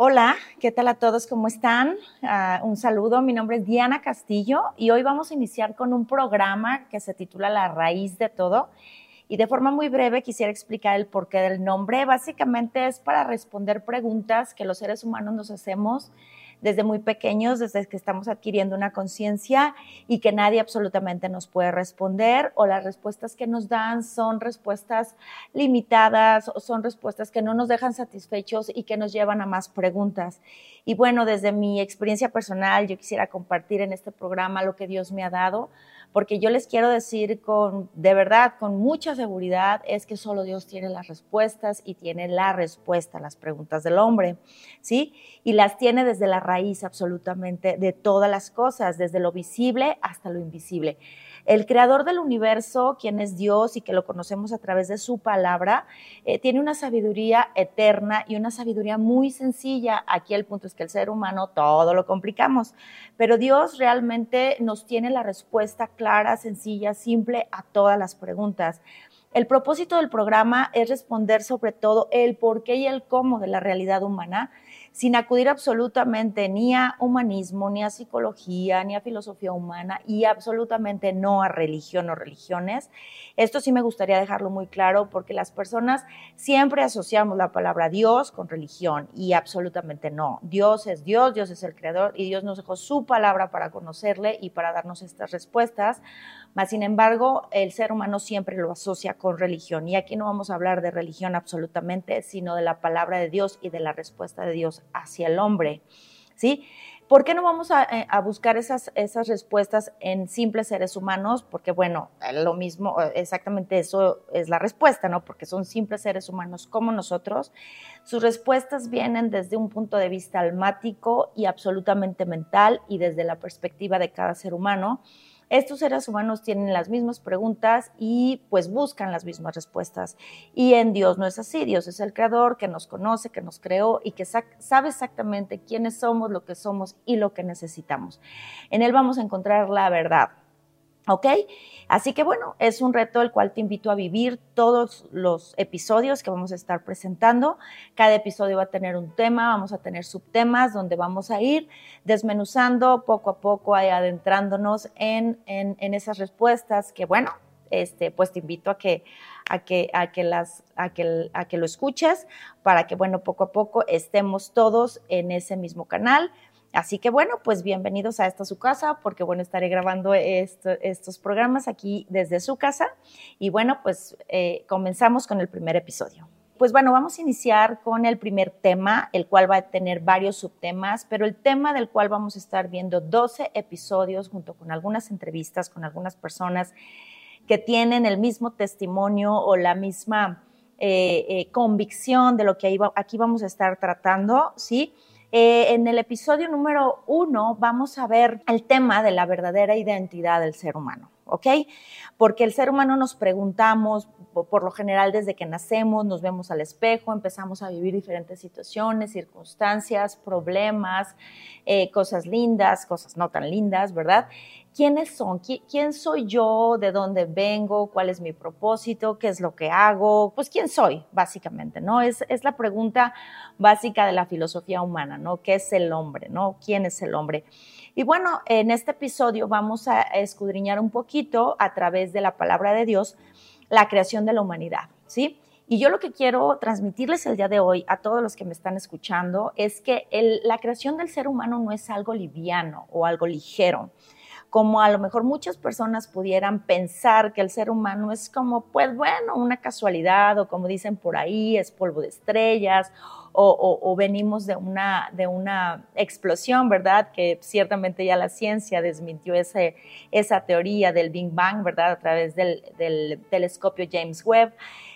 Hola, ¿qué tal a todos? ¿Cómo están? Uh, un saludo, mi nombre es Diana Castillo y hoy vamos a iniciar con un programa que se titula La raíz de todo. Y de forma muy breve quisiera explicar el porqué del nombre. Básicamente es para responder preguntas que los seres humanos nos hacemos desde muy pequeños, desde que estamos adquiriendo una conciencia y que nadie absolutamente nos puede responder o las respuestas que nos dan son respuestas limitadas o son respuestas que no nos dejan satisfechos y que nos llevan a más preguntas. Y bueno, desde mi experiencia personal, yo quisiera compartir en este programa lo que Dios me ha dado porque yo les quiero decir con, de verdad, con mucha seguridad, es que solo Dios tiene las respuestas y tiene la respuesta a las preguntas del hombre, ¿sí? Y las tiene desde la raíz absolutamente de todas las cosas, desde lo visible hasta lo invisible. El creador del universo, quien es Dios y que lo conocemos a través de su palabra, eh, tiene una sabiduría eterna y una sabiduría muy sencilla. Aquí el punto es que el ser humano todo lo complicamos, pero Dios realmente nos tiene la respuesta clara, sencilla, simple a todas las preguntas. El propósito del programa es responder sobre todo el por qué y el cómo de la realidad humana sin acudir absolutamente ni a humanismo, ni a psicología, ni a filosofía humana y absolutamente no a religión o religiones. Esto sí me gustaría dejarlo muy claro porque las personas siempre asociamos la palabra Dios con religión y absolutamente no. Dios es Dios, Dios es el creador y Dios nos dejó su palabra para conocerle y para darnos estas respuestas. Mas, sin embargo, el ser humano siempre lo asocia con religión y aquí no vamos a hablar de religión absolutamente, sino de la palabra de Dios y de la respuesta de Dios hacia el hombre, ¿sí? ¿Por qué no vamos a, eh, buscar esas, esas, respuestas en simples seres humanos? Porque, bueno, lo mismo, exactamente eso es la respuesta, ¿no? Porque son simples seres humanos como nosotros. Sus respuestas vienen desde un punto de vista almático y absolutamente mental y desde la perspectiva de cada ser humano. Estos seres humanos tienen las mismas preguntas y pues buscan las mismas respuestas. Y en Dios no es así. Dios es el creador que nos conoce, que nos creó y que sabe exactamente quiénes somos, lo que somos y lo que necesitamos. En Él vamos a encontrar la verdad. ¿Ok? Así que bueno, es un reto el cual te invito a vivir todos los episodios que vamos a estar presentando. Cada episodio va a tener un tema, vamos a tener subtemas donde vamos a ir desmenuzando poco a poco, adentrándonos en, en, esas respuestas que bueno, este, pues te invito a que, a que, a que, las, a que, a que lo escuches para que, bueno, poco a poco estemos todos en ese mismo canal. Así que bueno, pues bienvenidos a esta su casa, porque bueno, estaré grabando estos programas aquí desde su casa. Y bueno, pues eh, comenzamos con el primer episodio. Pues bueno, vamos a iniciar con el primer tema, el cual va a tener varios subtemas, pero el tema del cual vamos a estar viendo 12 episodios junto con algunas entrevistas con algunas personas que tienen el mismo testimonio o la misma eh, eh, convicción de lo que aquí vamos a estar tratando, ¿sí? Eh, en el episodio número uno vamos a ver el tema de la verdadera identidad del ser humano, ¿ok? Porque el ser humano nos preguntamos, por lo general desde que nacemos, nos vemos al espejo, empezamos a vivir diferentes situaciones, circunstancias, problemas, eh, cosas lindas, cosas no tan lindas, ¿verdad? Quiénes son, quién soy yo, de dónde vengo, cuál es mi propósito, qué es lo que hago, pues quién soy, básicamente, ¿no? Es, es la pregunta básica de la filosofía humana, ¿no? ¿Qué es el hombre, ¿no? ¿Quién es el hombre? Y bueno, en este episodio vamos a escudriñar un poquito a través de la palabra de Dios la creación de la humanidad, ¿sí? Y yo lo que quiero transmitirles el día de hoy a todos los que me están escuchando es que la creación del ser humano no es algo liviano o algo ligero como a lo mejor muchas personas pudieran pensar que el ser humano es como, pues bueno, una casualidad o como dicen por ahí, es polvo de estrellas o, venimos de una, de una explosión, ¿verdad? Que ciertamente ya la ciencia desmintió ese, esa teoría del Big Bang, ¿verdad? A través del, del telescopio James Webb,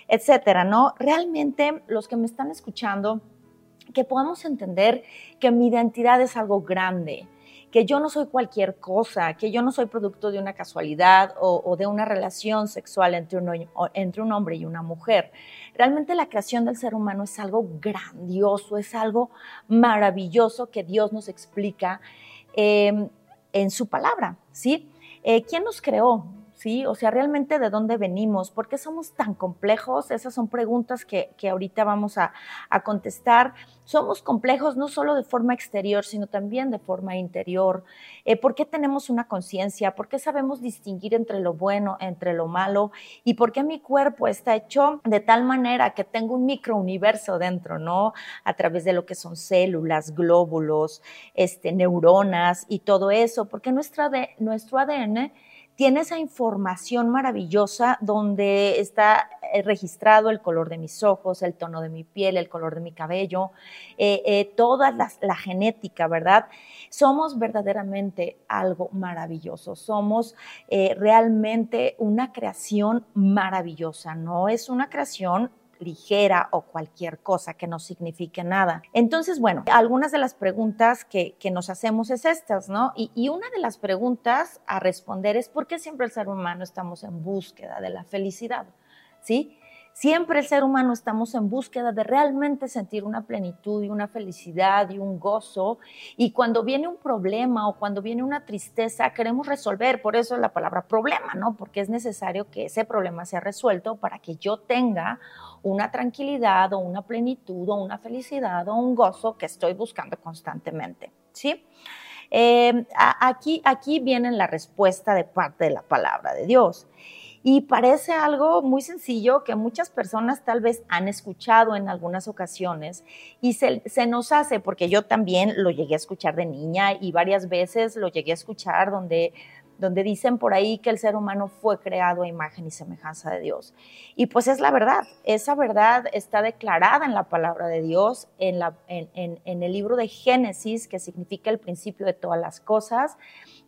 etcétera, ¿no? Realmente los que me están escuchando, que podamos entender que mi identidad es algo grande, que yo no soy cualquier cosa, que yo no soy producto de una casualidad o, de una relación sexual entre un, entre un hombre y una mujer. Realmente la creación del ser humano es algo grandioso, es algo maravilloso que Dios nos explica em, en su palabra, ¿sí? Eh, ¿Quién nos creó? O sea, realmente de dónde venimos, por qué somos tan complejos, esas son preguntas que, ahorita vamos a, contestar. Somos complejos no solo de forma exterior, sino también de forma interior. Eh, ¿Por qué tenemos una conciencia? ¿Por qué sabemos distinguir entre lo bueno, entre lo malo? ¿Y por qué mi cuerpo está hecho de tal manera que tengo un microuniverso dentro, ¿no? A través de lo que son células, glóbulos, este, neuronas y todo eso, porque nuestro ADN tiene esa información maravillosa donde está eh, registrado el color de mis ojos, el tono de mi piel, el color de mi cabello, eh, eh, toda la, genética, ¿verdad? Somos verdaderamente algo maravilloso, somos realmente una creación maravillosa, no es una creación ligera o cualquier cosa que no signifique nada. Entonces, bueno, algunas de las preguntas que, nos hacemos es estas, ¿no? Y, y, una de las preguntas a responder es ¿por qué siempre el ser humano estamos en búsqueda de la felicidad? ¿Sí? Siempre el ser humano estamos en búsqueda de realmente sentir una plenitud y una felicidad y un gozo. Y cuando viene un problema o cuando viene una tristeza, queremos resolver. Por eso es la palabra problema, ¿no? Porque es necesario que ese problema sea resuelto para que yo tenga una tranquilidad o una plenitud o una felicidad o un gozo que estoy buscando constantemente, ¿sí? Eh, aquí, aquí viene la respuesta de parte de la palabra de Dios. Y parece algo muy sencillo que muchas personas tal vez han escuchado en algunas ocasiones y se, nos hace, porque yo también lo llegué a escuchar de niña y varias veces lo llegué a escuchar donde donde dicen por ahí que el ser humano fue creado a imagen y semejanza de Dios. Y pues es la verdad, esa verdad está declarada en la palabra de Dios, en, la, en, el libro de Génesis, que significa el principio de todas las cosas,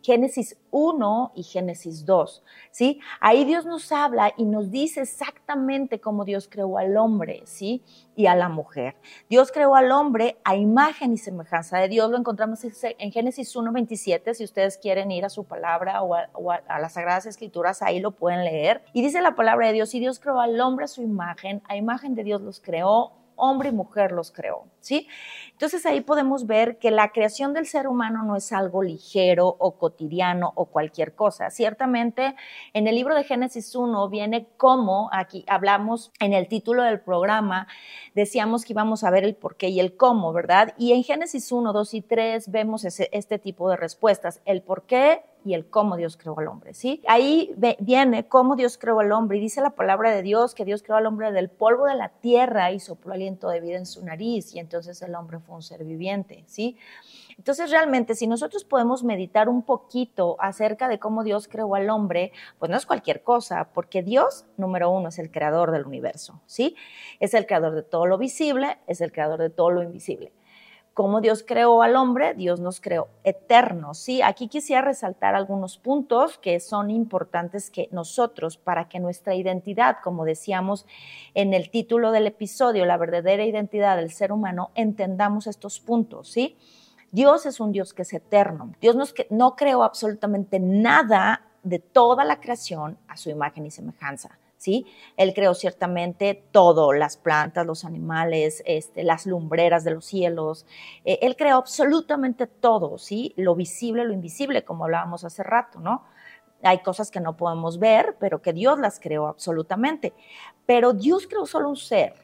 Génesis 1 y Génesis 2, ¿sí? Ahí Dios nos habla y nos dice exactamente cómo Dios creó al hombre, ¿sí? Y a la mujer. Dios creó al hombre a imagen y semejanza de Dios. Lo encontramos en Génesis 1, 27. Si ustedes quieren ir a su palabra o a, las Sagradas Escrituras, ahí lo pueden leer. Y dice la palabra de Dios, y Dios creó al hombre a su imagen, a imagen de Dios los creó, hombre y mujer los creó, ¿sí? Entonces ahí podemos ver que la creación del ser humano no es algo ligero o cotidiano o cualquier cosa. Ciertamente en el libro de Génesis 1 viene como, aquí hablamos en el título del programa, decíamos que íbamos a ver el por qué y el cómo, ¿verdad? Y en Génesis 1, 2 y 3 vemos este tipo de respuestas, el por qué, y el cómo Dios creó al hombre, ¿sí? Ahí viene cómo Dios creó al hombre y dice la palabra de Dios que Dios creó al hombre del polvo de la tierra y sopló aliento de vida en su nariz y entonces el hombre fue un ser viviente, ¿sí? Entonces realmente si nosotros podemos meditar un poquito acerca de cómo Dios creó al hombre, pues no es cualquier cosa, porque Dios, número uno, es el creador del universo, ¿sí? Es el creador de todo lo visible, es el creador de todo lo invisible cómo Dios creó al hombre, Dios nos creó eternos. ¿sí? Aquí quisiera resaltar algunos puntos que son importantes que nosotros, para que nuestra identidad, como decíamos en el título del episodio, la verdadera identidad del ser humano, entendamos estos puntos. ¿sí? Dios es un Dios que es eterno. Dios nos, no creó absolutamente nada de toda la creación a su imagen y semejanza. ¿Sí? Él creó ciertamente todo, las plantas, los animales, este, las lumbreras de los cielos. Eh, él creó absolutamente todo, ¿sí? Lo visible, lo invisible, como hablábamos hace rato, ¿no? Hay cosas que no podemos ver, pero que Dios las creó absolutamente. Pero Dios creó solo un ser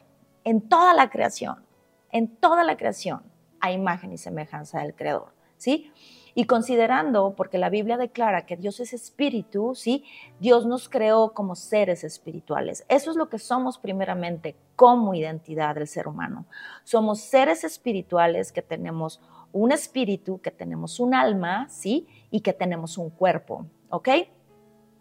en toda la creación, en toda la creación, a imagen y semejanza del Creador, ¿sí? Y considerando, porque la Biblia declara que Dios es espíritu, ¿sí? Dios nos creó como seres espirituales. Eso es lo que somos primeramente como identidad del ser humano. Somos seres espirituales que tenemos un espíritu, que tenemos un alma, ¿sí? Y que tenemos un cuerpo, ¿ok?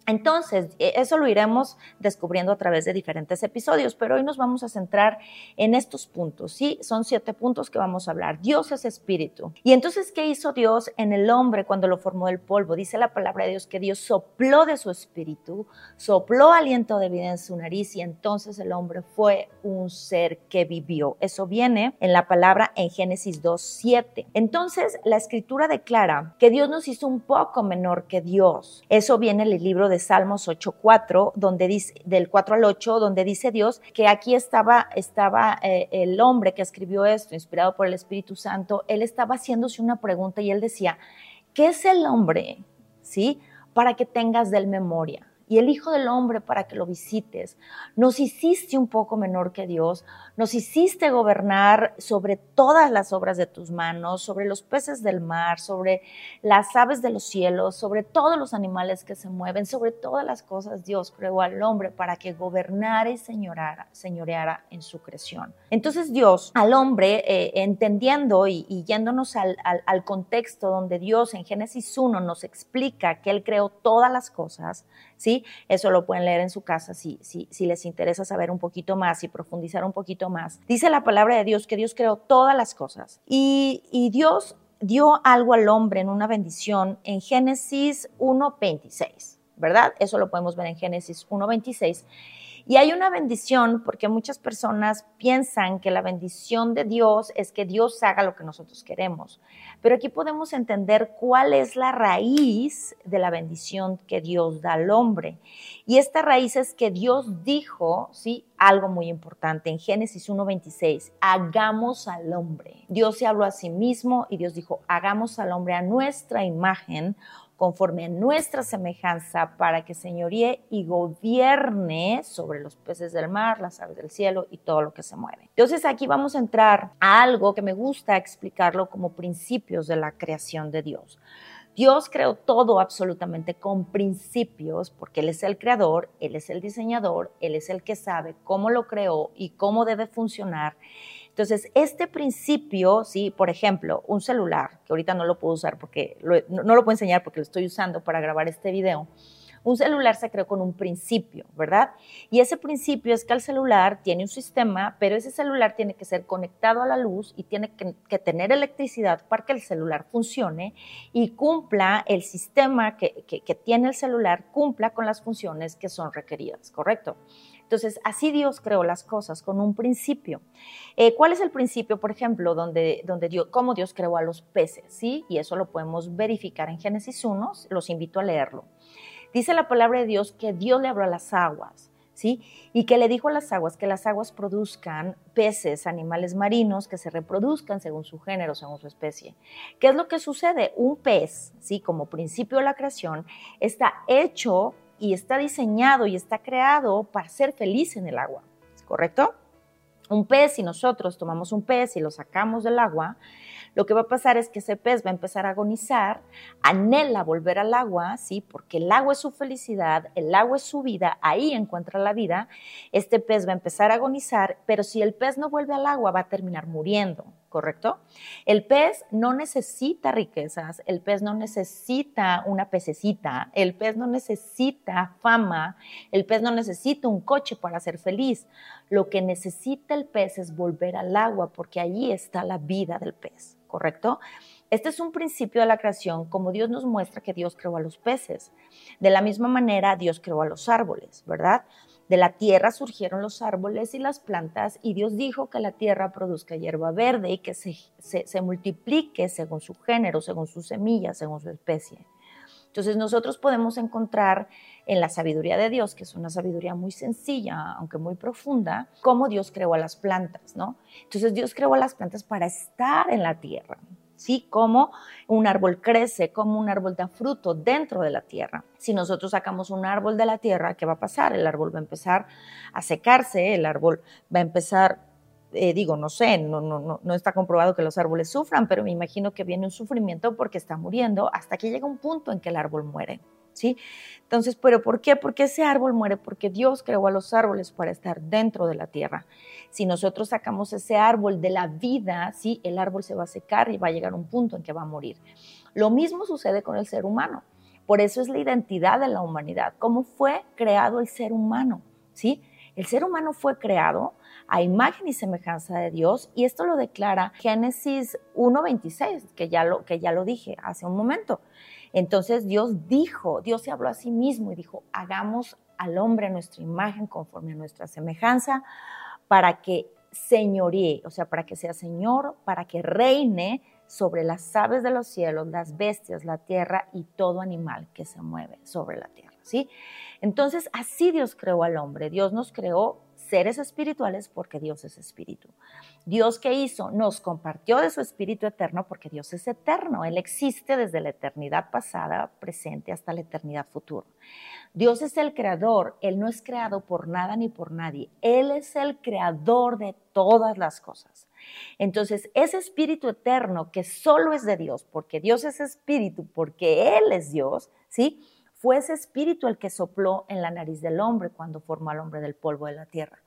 Entonces, e, eso lo iremos descubriendo a través de diferentes episodios, pero hoy nos vamos a centrar en estos puntos, ¿sí? Son siete puntos que vamos a hablar. Dios es espíritu. Y entonces, ¿qué hizo Dios en el hombre cuando lo formó del polvo? Dice la palabra de Dios que Dios sopló de su espíritu, sopló aliento de vida en su nariz y entonces el hombre fue un ser que vivió. Eso viene en la palabra en Génesis 2, 7. Entonces, la escritura declara que Dios nos hizo un poco menor que Dios. Eso viene en el libro de de Salmos 8.4, donde dice, del 4 al 8, donde dice Dios que aquí estaba, estaba eh, el hombre que escribió esto, inspirado por el Espíritu Santo, él estaba haciéndose una pregunta y él decía, ¿qué es el hombre? ¿Sí? Para que tengas del memoria y el Hijo del Hombre para que lo visites. Nos hiciste un poco menor que Dios, nos hiciste gobernar sobre todas las obras de tus manos, sobre los peces del mar, sobre las aves de los cielos, sobre todos los animales que se mueven, sobre todas las cosas Dios creó al hombre para que gobernara y señoreara en su creación. Entonces Dios al hombre, eh, entendiendo y, yéndonos al, al contexto donde Dios en Génesis 1 nos explica que Él creó todas las cosas, ¿sí? Eso lo pueden leer en su casa si, si, si les interesa saber un poquito más y profundizar un poquito más. Dice la palabra de Dios que Dios creó todas las cosas y, y Dios dio algo al hombre en una bendición en Génesis 1.26, ¿verdad? Eso lo podemos ver en Génesis 1.26. Y hay una bendición porque muchas personas piensan que la bendición de Dios es que Dios haga lo que nosotros queremos. Pero aquí podemos entender cuál es la raíz de la bendición que Dios da al hombre. Y esta raíz es que Dios dijo, ¿sí? Algo muy importante en Génesis 1.26, hagamos al hombre. Dios se habló a sí mismo y Dios dijo, hagamos al hombre a nuestra imagen conforme a nuestra semejanza, para que señoríe y gobierne sobre los peces del mar, las aves del cielo y todo lo que se mueve. Entonces aquí vamos a entrar a algo que me gusta explicarlo como principios de la creación de Dios. Dios creó todo absolutamente con principios, porque Él es el creador, Él es el diseñador, Él es el que sabe cómo lo creó y cómo debe funcionar. Entonces, este principio, sí, por ejemplo, un celular, que ahorita no lo puedo usar porque no, lo puedo enseñar porque lo estoy usando para grabar este video. Un celular se creó con un principio, ¿verdad? Y ese principio es que el celular tiene un sistema, pero ese celular tiene que ser conectado a la luz y tiene que, tener electricidad para que el celular funcione y cumpla el sistema que, que tiene el celular, cumpla con las funciones que son requeridas, ¿correcto? Entonces, así Dios creó las cosas con un principio. Eh, ¿Cuál es el principio, por ejemplo, donde, donde Dios, cómo Dios creó a los peces? ¿sí? Y eso lo podemos verificar en Génesis 1, los invito a leerlo. Dice la palabra de Dios que Dios le abrió las aguas. ¿Sí? Y que le dijo a las aguas que las aguas produzcan peces, animales marinos que se reproduzcan según su género, según su especie. ¿Qué es lo que sucede? Un pez, ¿sí? Como principio de la creación, está hecho y está diseñado y está creado para ser feliz en el agua, ¿correcto? Un pez, si nosotros tomamos un pez y lo sacamos del agua, lo que va a pasar es que ese pez va a empezar a agonizar, anhela volver al agua, ¿sí? Porque el agua es su felicidad, el agua es su vida, ahí encuentra la vida. Este pez va a empezar a agonizar, pero si el pez no vuelve al agua, va a terminar muriendo. ¿Correcto? El pez no necesita riquezas, el pez no necesita una pececita, el pez no necesita fama, el pez no necesita un coche para ser feliz. Lo que necesita el pez es volver al agua porque allí está la vida del pez, ¿correcto? Este es un principio de la creación, como Dios nos muestra que Dios creó a los peces. De la misma manera, Dios creó a los árboles, ¿verdad? De la tierra surgieron los árboles y las plantas y Dios dijo que la tierra produzca hierba verde y que se, multiplique según su género, según sus semillas, según su especie. Entonces nosotros podemos encontrar en la sabiduría de Dios, que es una sabiduría muy sencilla, aunque muy profunda, cómo Dios creó a las plantas, ¿no? Entonces Dios creó a las plantas para estar en la tierra, ¿sí? Cómo un árbol crece, cómo un árbol da fruto dentro de la tierra. Si nosotros sacamos un árbol de la tierra, ¿qué va a pasar? El árbol va a empezar a secarse, el árbol va a empezar, eh, digo, no sé, no, no, no, no está comprobado que los árboles sufran, pero me imagino que viene un sufrimiento porque está muriendo hasta que llega un punto en que el árbol muere. ¿Sí? Entonces, ¿pero por qué? Porque ese árbol muere, porque Dios creó a los árboles para estar dentro de la tierra. Si nosotros sacamos ese árbol de la vida, ¿sí? el árbol se va a secar y va a llegar a un punto en que va a morir. Lo mismo sucede con el ser humano. Por eso es la identidad de la humanidad. ¿Cómo fue creado el ser humano? ¿Sí? El ser humano fue creado a imagen y semejanza de Dios y esto lo declara Génesis 1.26, que, ya lo, que ya lo dije hace un momento. Entonces Dios dijo, Dios se habló a sí mismo y dijo, hagamos al hombre nuestra imagen conforme a nuestra semejanza para que señoríe, o sea, para que sea señor, para que reine sobre las aves de los cielos, las bestias, la tierra y todo animal que se mueve sobre la tierra, ¿sí? Entonces, así Dios creó al hombre. Dios nos creó seres espirituales porque Dios es espíritu. Dios que hizo nos compartió de su espíritu eterno porque Dios es eterno. Él existe desde la eternidad pasada, presente, hasta la eternidad futura. Dios es el creador. Él no es creado por nada ni por nadie. Él es el creador de todas las cosas. Entonces, ese espíritu eterno que solo es de Dios, porque Dios es espíritu, porque Él es Dios, ¿sí? Fue ese espíritu el que sopló en la nariz del hombre cuando formó al hombre del polvo de la tierra.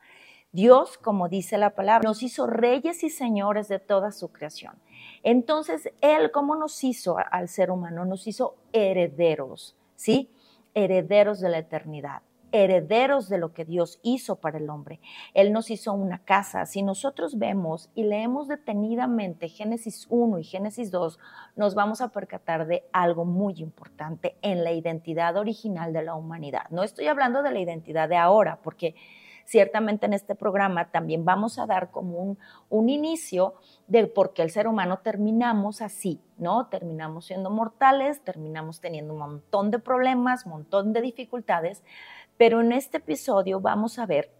Dios, como dice la palabra, nos hizo reyes y señores de toda su creación. Entonces, Él, ¿cómo nos hizo al ser humano? Nos hizo herederos, ¿sí? Herederos de la eternidad herederos de lo que Dios hizo para el hombre. Él nos hizo una casa. Si nosotros vemos y leemos detenidamente Génesis 1 y Génesis 2, nos vamos a percatar de algo muy importante en la identidad original de la humanidad. No estoy hablando de la identidad de ahora, porque ciertamente en este programa también vamos a dar como un, un, inicio de por qué el ser humano terminamos así, ¿no? Terminamos siendo mortales, terminamos teniendo un montón de problemas, un montón de dificultades, pero en este episodio vamos a ver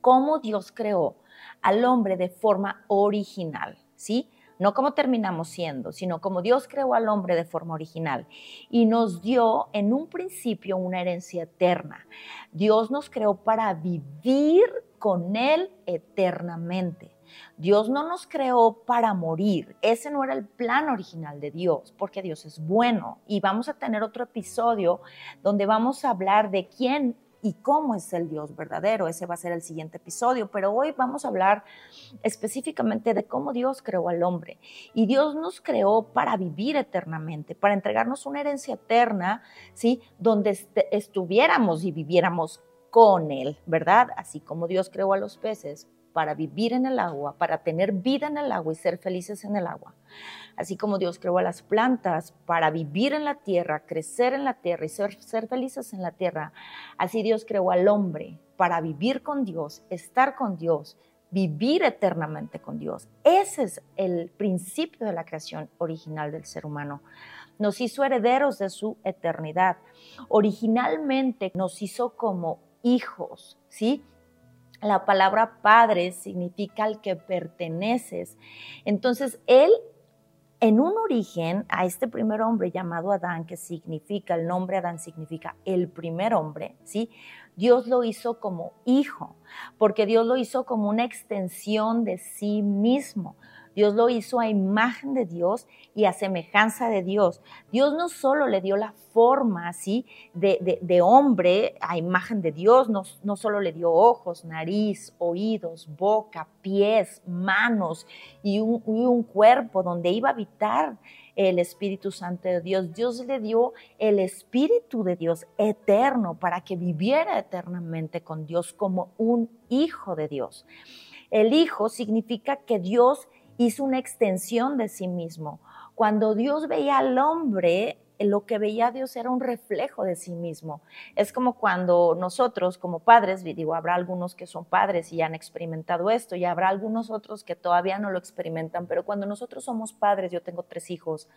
cómo Dios creó al hombre de forma original, ¿sí? No como terminamos siendo, sino como Dios creó al hombre de forma original y nos dio en un principio una herencia eterna. Dios nos creó para vivir con Él eternamente. Dios no nos creó para morir. Ese no era el plan original de Dios, porque Dios es bueno. Y vamos a tener otro episodio donde vamos a hablar de quién y cómo es el Dios verdadero. Ese va a ser el siguiente episodio, pero hoy vamos a hablar específicamente de cómo Dios creó al hombre. Y Dios nos creó para vivir eternamente, para entregarnos una herencia eterna, ¿sí? Donde estuviéramos y viviéramos con Él, ¿verdad? Así como Dios creó a los peces para vivir en el agua, para tener vida en el agua y ser felices en el agua. Así como Dios creó a las plantas para vivir en la tierra, crecer en la tierra y ser, felices en la tierra, así Dios creó al hombre para vivir con Dios, estar con Dios, vivir eternamente con Dios. Ese es el principio de la creación original del ser humano. Nos hizo herederos de su eternidad. Originalmente nos hizo como hijos, ¿sí? La palabra padre significa al que perteneces. Entonces, él, en un origen, a este primer hombre llamado Adán, que significa, el nombre Adán significa el primer hombre, ¿sí? Dios lo hizo como hijo, porque Dios lo hizo como una extensión de sí mismo. Dios lo hizo a imagen de Dios y a semejanza de Dios. Dios no solo le dio la forma así de, hombre a imagen de Dios, no, no solo le dio ojos, nariz, oídos, boca, pies, manos y un cuerpo donde iba a habitar el Espíritu Santo de Dios. Dios le dio el Espíritu de Dios eterno para que viviera eternamente con Dios como un hijo de Dios. El hijo significa que Dios hizo una extensión de sí mismo. Cuando Dios veía al hombre, lo que veía Dios era un reflejo de sí mismo. Es como cuando nosotros como padres, digo, habrá algunos que son padres y han experimentado esto y habrá algunos otros que todavía no lo experimentan, pero cuando nosotros somos padres, yo tengo tres hijos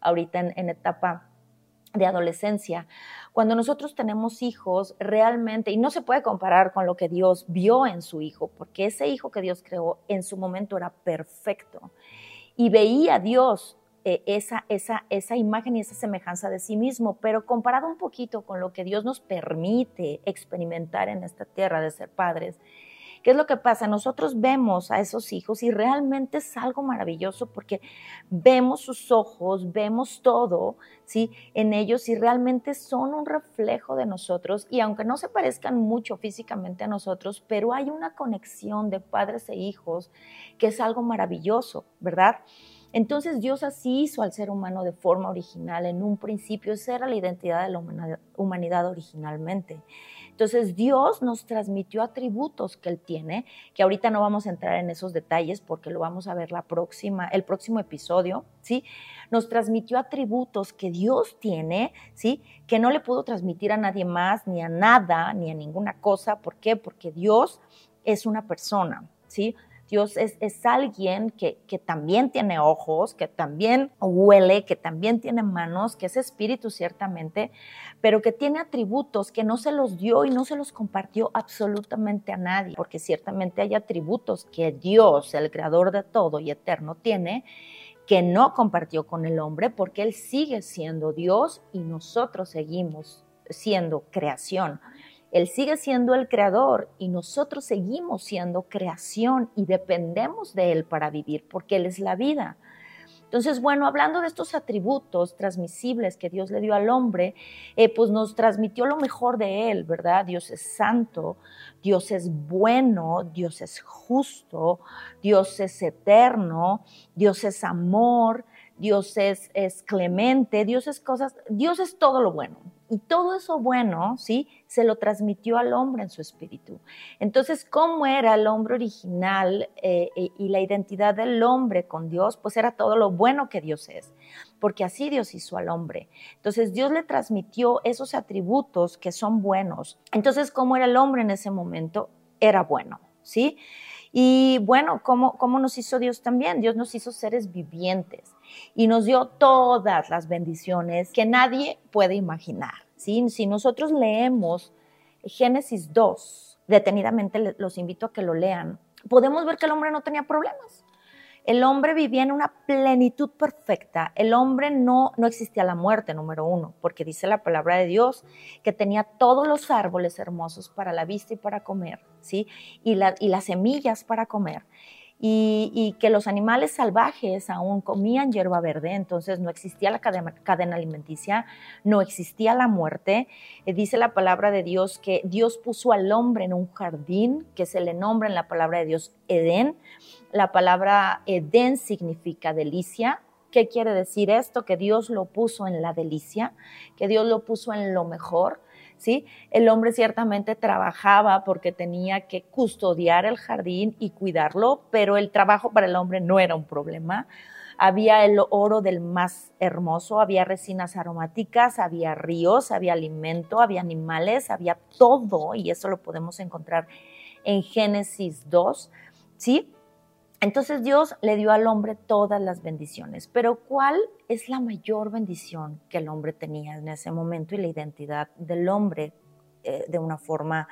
ahorita en, en etapa de adolescencia, cuando nosotros tenemos hijos realmente, y no se puede comparar con lo que Dios vio en su hijo, porque ese hijo que Dios creó en su momento era perfecto y veía Dios eh, esa, esa, esa imagen y esa semejanza de sí mismo, pero comparado un poquito con lo que Dios nos permite experimentar en esta tierra de ser padres, ¿Qué es lo que pasa? Nosotros vemos a esos hijos y realmente es algo maravilloso porque vemos sus ojos, vemos todo, ¿sí? En ellos y realmente son un reflejo de nosotros y aunque no se parezcan mucho físicamente a nosotros, pero hay una conexión de padres e hijos que es algo maravilloso, ¿verdad? Entonces Dios así hizo al ser humano de forma original. En un principio esa era la identidad de la humanidad originalmente. Entonces Dios nos transmitió atributos que Él tiene, que ahorita no vamos a entrar en esos detalles porque lo vamos a ver la próxima, el próximo episodio, ¿sí? Nos transmitió atributos que Dios tiene, ¿sí? Que no le pudo transmitir a nadie más, ni a nada, ni a ninguna cosa. ¿Por qué? Porque Dios es una persona, ¿sí? Dios es, alguien que, también tiene ojos, que también huele, que también tiene manos, que es espíritu ciertamente, pero que tiene atributos que no se los dio y no se los compartió absolutamente a nadie, porque ciertamente hay atributos que Dios, el creador de todo y eterno, tiene que no compartió con el hombre porque Él sigue siendo Dios y nosotros seguimos siendo creación. Él sigue siendo el creador y nosotros seguimos siendo creación y dependemos de Él para vivir porque Él es la vida. Entonces, bueno, hablando de estos atributos transmisibles que Dios le dio al hombre, eh, pues nos transmitió lo mejor de Él, ¿verdad? Dios es santo, Dios es bueno, Dios es justo, Dios es eterno, Dios es amor, Dios es, es clemente, Dios es cosas, Dios es todo lo bueno. Y todo eso bueno, ¿sí? Se lo transmitió al hombre en su espíritu. Entonces, ¿cómo era el hombre original eh, eh, y la identidad del hombre con Dios? Pues era todo lo bueno que Dios es, porque así Dios hizo al hombre. Entonces, Dios le transmitió esos atributos que son buenos. Entonces, ¿cómo era el hombre en ese momento? Era bueno, ¿sí? Y bueno, ¿cómo, ¿cómo nos hizo Dios también? Dios nos hizo seres vivientes y nos dio todas las bendiciones que nadie puede imaginar. ¿sí? Si nosotros leemos Génesis 2, detenidamente los invito a que lo lean, podemos ver que el hombre no tenía problemas. El hombre vivía en una plenitud perfecta. El hombre no, no existía la muerte, número uno, porque dice la palabra de Dios que tenía todos los árboles hermosos para la vista y para comer, ¿sí? Y, y las semillas para comer y, que los animales salvajes aún comían hierba verde, entonces no existía la cadena, alimenticia, no existía la muerte. Eh, dice la palabra de Dios que Dios puso al hombre en un jardín que se le nombra en la palabra de Dios Edén. La palabra Edén significa delicia. ¿Qué quiere decir esto? Que Dios lo puso en la delicia, que Dios lo puso en lo mejor ¿sí? El hombre ciertamente trabajaba porque tenía que custodiar el jardín y cuidarlo, pero el trabajo para el hombre no era un problema. Había el oro del más hermoso, había resinas aromáticas, había ríos, había alimento, había animales, había todo, y eso lo podemos encontrar en Génesis 2, ¿sí? Entonces Dios le dio al hombre todas las bendiciones, pero ¿cuál es la mayor bendición que el hombre tenía en ese momento y la identidad del hombre eh, de una forma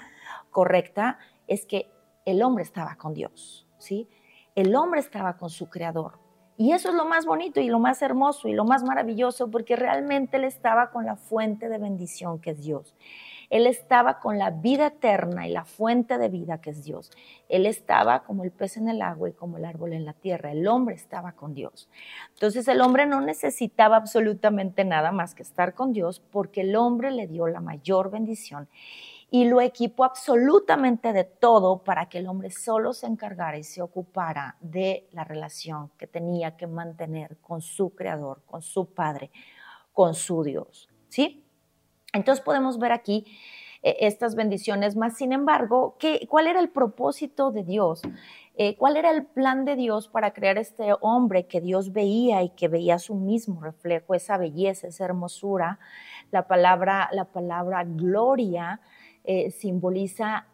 correcta? Es que el hombre estaba con Dios, ¿sí? El hombre estaba con su creador. Y eso es lo más bonito y lo más hermoso y lo más maravilloso porque realmente él estaba con la fuente de bendición que es Dios. Él estaba con la vida eterna y la fuente de vida que es Dios. Él estaba como el pez en el agua y como el árbol en la tierra. El hombre estaba con Dios. Entonces el hombre no necesitaba absolutamente nada más que estar con Dios porque el hombre le dio la mayor bendición y lo equipó absolutamente de todo para que el hombre solo se encargara y se ocupara de la relación que tenía que mantener con su creador, con su padre, con su Dios. ¿Sí? Entonces podemos ver aquí eh, estas bendiciones, más sin embargo, ¿qué, ¿cuál era el propósito de Dios? Eh, ¿Cuál era el plan de Dios para crear este hombre que Dios veía y que veía su mismo reflejo, esa belleza, esa hermosura? La palabra, la palabra gloria eh, simboliza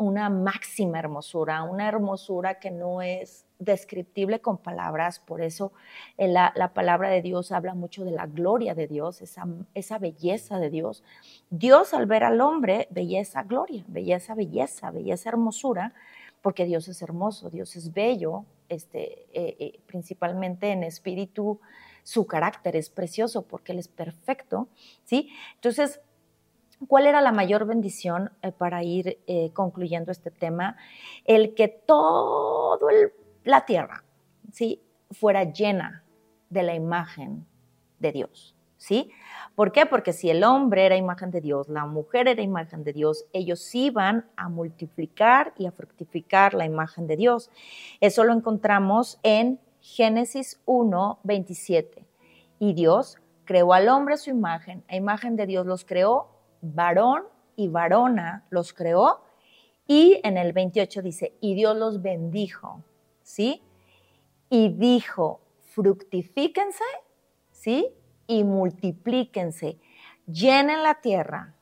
una máxima hermosura, una hermosura que no es descriptible con palabras, por eso eh, la, la, palabra de Dios habla mucho de la gloria de Dios, esa, esa belleza de Dios. Dios al ver al hombre esa gloria, belleza, veía esa hermosura, porque Dios es hermoso, Dios es bello, este, eh, eh, principalmente en espíritu, su carácter es precioso porque Él es perfecto, ¿sí? Entonces, ¿Cuál era la mayor bendición eh, para ir eh, concluyendo este tema? El que toda la tierra ¿sí? fuera llena de la imagen de Dios. ¿sí? ¿Por qué? Porque si el hombre era imagen de Dios, la mujer era imagen de Dios, ellos iban a multiplicar y a fructificar la imagen de Dios. Eso lo encontramos en Génesis 1, 27. Y Dios creó al hombre su imagen, a imagen de Dios los creó varón y varona los creó. Y en el 28 dice, y Dios los bendijo, ¿sí? Y dijo, fructifíquense, ¿sí? Y multiplíquense, llenen la tierra,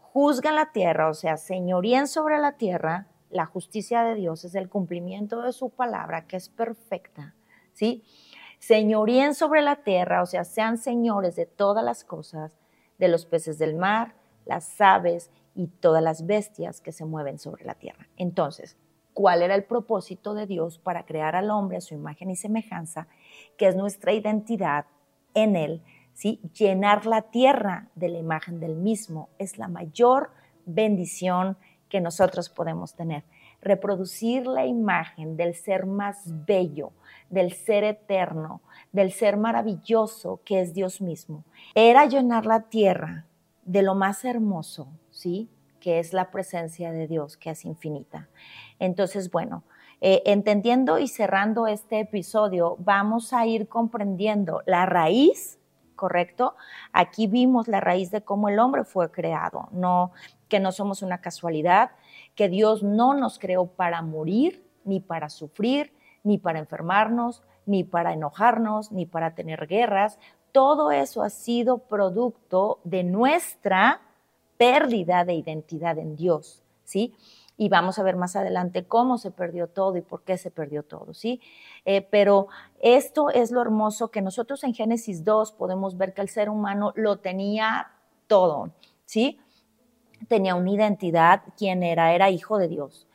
juzguen la tierra, o sea, señoríen sobre la tierra, la justicia de Dios es el cumplimiento de su palabra, que es perfecta, ¿sí? Señoríen sobre la tierra, o sea, sean señores de todas las cosas, de los peces del mar, las aves y todas las bestias que se mueven sobre la tierra. Entonces, ¿cuál era el propósito de Dios para crear al hombre a su imagen y semejanza, que es nuestra identidad en él? ¿sí? Llenar la tierra de la imagen del mismo es la mayor bendición que nosotros podemos tener. Reproducir la imagen del ser más bello, del ser eterno, del ser maravilloso que es Dios mismo. Era llenar la tierra de lo más hermoso, ¿sí? Que es la presencia de Dios, que es infinita. Entonces, bueno, eh, entendiendo y cerrando este episodio, vamos a ir comprendiendo la raíz ¿correcto? Aquí vimos la raíz de cómo el hombre fue creado, no que no somos una casualidad, que Dios no nos creó para morir, ni para sufrir, ni para enfermarnos, ni para enojarnos, ni para tener guerras. Todo eso ha sido producto de nuestra pérdida de identidad en Dios, ¿sí? y vamos a ver más adelante cómo se perdió todo y por qué se perdió todo, ¿sí? Eh, pero esto es lo hermoso que nosotros en Génesis 2 podemos ver que el ser humano lo tenía todo, ¿sí? Tenía una identidad, quien era, era hijo de Dios,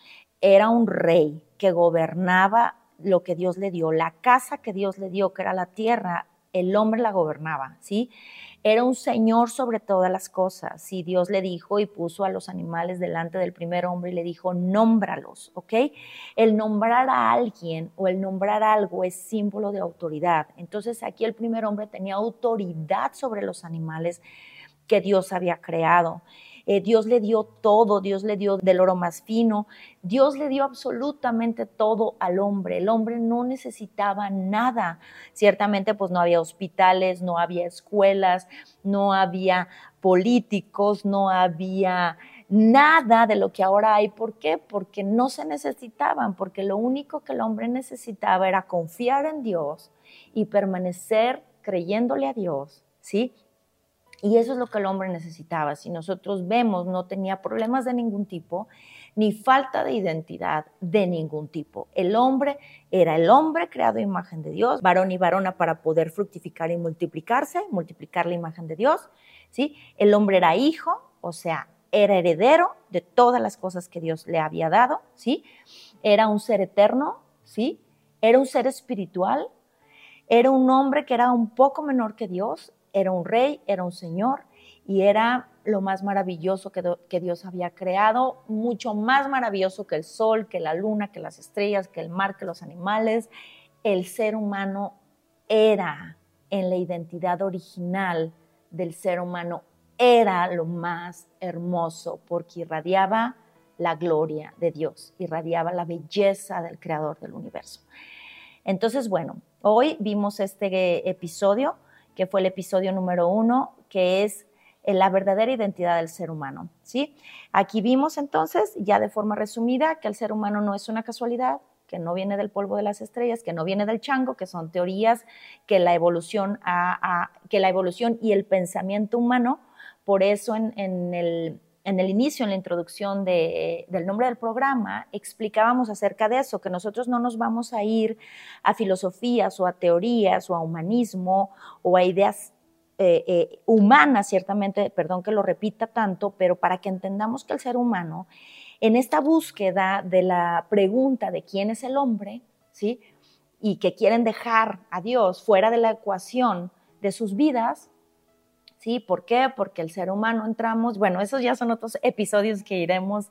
era un rey que gobernaba lo que Dios le dio, la casa que Dios le dio, que era la tierra, el hombre la gobernaba, ¿sí? Era un señor sobre todas las cosas. Y Dios le dijo y puso a los animales delante del primer hombre y le dijo, nómbralos, ¿ok? El nombrar a alguien o el nombrar algo es símbolo de autoridad. Entonces aquí el primer hombre tenía autoridad sobre los animales que Dios había creado. Eh, Dios le dio todo, Dios le dio del oro más fino, Dios le dio absolutamente todo al hombre. El hombre no necesitaba nada. Ciertamente, pues no había hospitales, no había escuelas, no había políticos, no había nada de lo que ahora hay. ¿Por qué? Porque no se necesitaban, porque lo único que el hombre necesitaba era confiar en Dios y permanecer creyéndole a Dios, ¿sí? Y eso es lo que el hombre necesitaba. Si nosotros vemos, no tenía problemas de ningún tipo, ni falta de identidad de ningún tipo. El hombre era el hombre creado a imagen de Dios, varón y varona para poder fructificar y multiplicarse, multiplicar la imagen de Dios. ¿sí? El hombre era hijo, o sea, era heredero de todas las cosas que Dios le había dado. ¿sí? Era un ser eterno, ¿sí? era un ser espiritual, era un hombre que era un poco menor que Dios, era un rey, era un señor y era lo más maravilloso que, Dios había creado, mucho más maravilloso que el sol, que la luna, que las estrellas, que el mar, que los animales. El ser humano era en la identidad original del ser humano, era lo más hermoso porque irradiaba la gloria de Dios, irradiaba la belleza del creador del universo. Entonces, bueno, hoy vimos este episodio que fue el episodio número uno, que es eh, la verdadera identidad del ser humano. ¿sí? Aquí vimos entonces, ya de forma resumida, que el ser humano no es una casualidad, que no viene del polvo de las estrellas, que no viene del chango, que son teorías que la evolución, que la evolución y el pensamiento humano, por eso en el en el inicio, en la introducción del nombre del programa, explicábamos acerca de eso, que nosotros no nos vamos a ir a filosofías o a teorías o a humanismo o a ideas eh, eh, humanas, ciertamente, perdón que lo repita tanto, pero para que entendamos que el ser humano, en esta búsqueda de la pregunta de quién es el hombre, ¿sí? Y que quieren dejar a Dios fuera de la ecuación de sus vidas, ¿sí? ¿Por qué? Porque el ser humano entramos, bueno, esos ya son otros episodios que iremos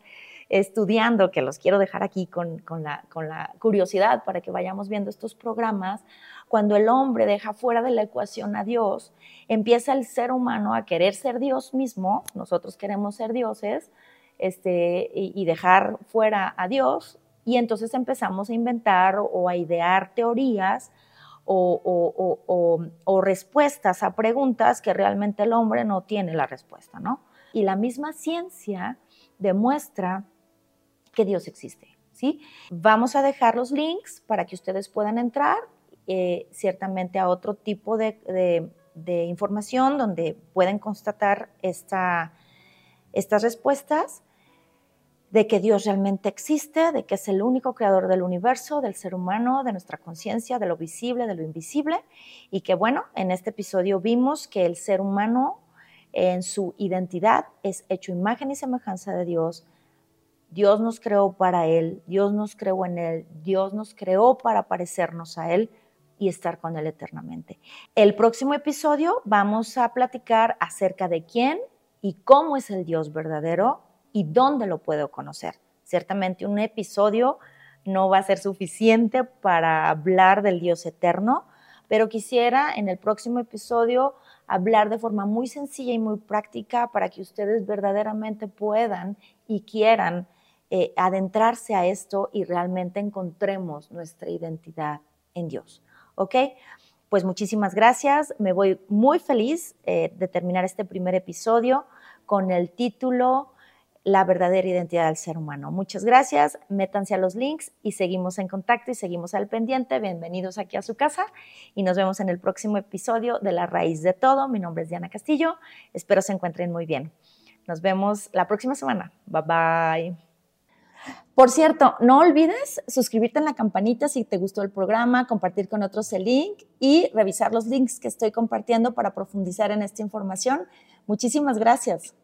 estudiando, que los quiero dejar aquí con, la, con la curiosidad para que vayamos viendo estos programas. Cuando el hombre deja fuera de la ecuación a Dios, empieza el ser humano a querer ser Dios mismo, nosotros queremos ser dioses, este, y dejar fuera a Dios, y entonces empezamos a inventar o a idear teorías o, respuestas a preguntas que realmente el hombre no tiene la respuesta, ¿no? Y la misma ciencia demuestra que Dios existe, ¿sí? Vamos a dejar los links para que ustedes puedan entrar eh, ciertamente a otro tipo de, información donde pueden constatar esta, estas respuestas. De que Dios realmente existe, de que es el único creador del universo, del ser humano, de nuestra conciencia, de lo visible, de lo invisible, y que bueno, en este episodio vimos que el ser humano en su identidad es hecho imagen y semejanza de Dios. Dios nos creó para Él, Dios nos creó en Él, Dios nos creó para parecernos a Él y estar con Él eternamente. El próximo episodio vamos a platicar acerca de quién y cómo es el Dios verdadero y dónde lo puedo conocer. Ciertamente un episodio no va a ser suficiente para hablar del Dios eterno, pero quisiera en el próximo episodio hablar de forma muy sencilla y muy práctica para que ustedes verdaderamente puedan y quieran eh, adentrarse a esto y realmente encontremos nuestra identidad en Dios. ¿Ok? Pues muchísimas gracias. Me voy muy feliz eh, de terminar este primer episodio con el título la verdadera identidad del ser humano. Muchas gracias, métanse a los links y seguimos en contacto y seguimos al pendiente. Bienvenidos aquí a su casa y nos vemos en el próximo episodio de La Raíz de Todo. Mi nombre es Diana Castillo, espero se encuentren muy bien. Nos vemos la próxima semana. Bye bye. Por cierto, no olvides suscribirte en la campanita si te gustó el programa, compartir con otros el link y revisar los links que estoy compartiendo para profundizar en esta información. Muchísimas gracias.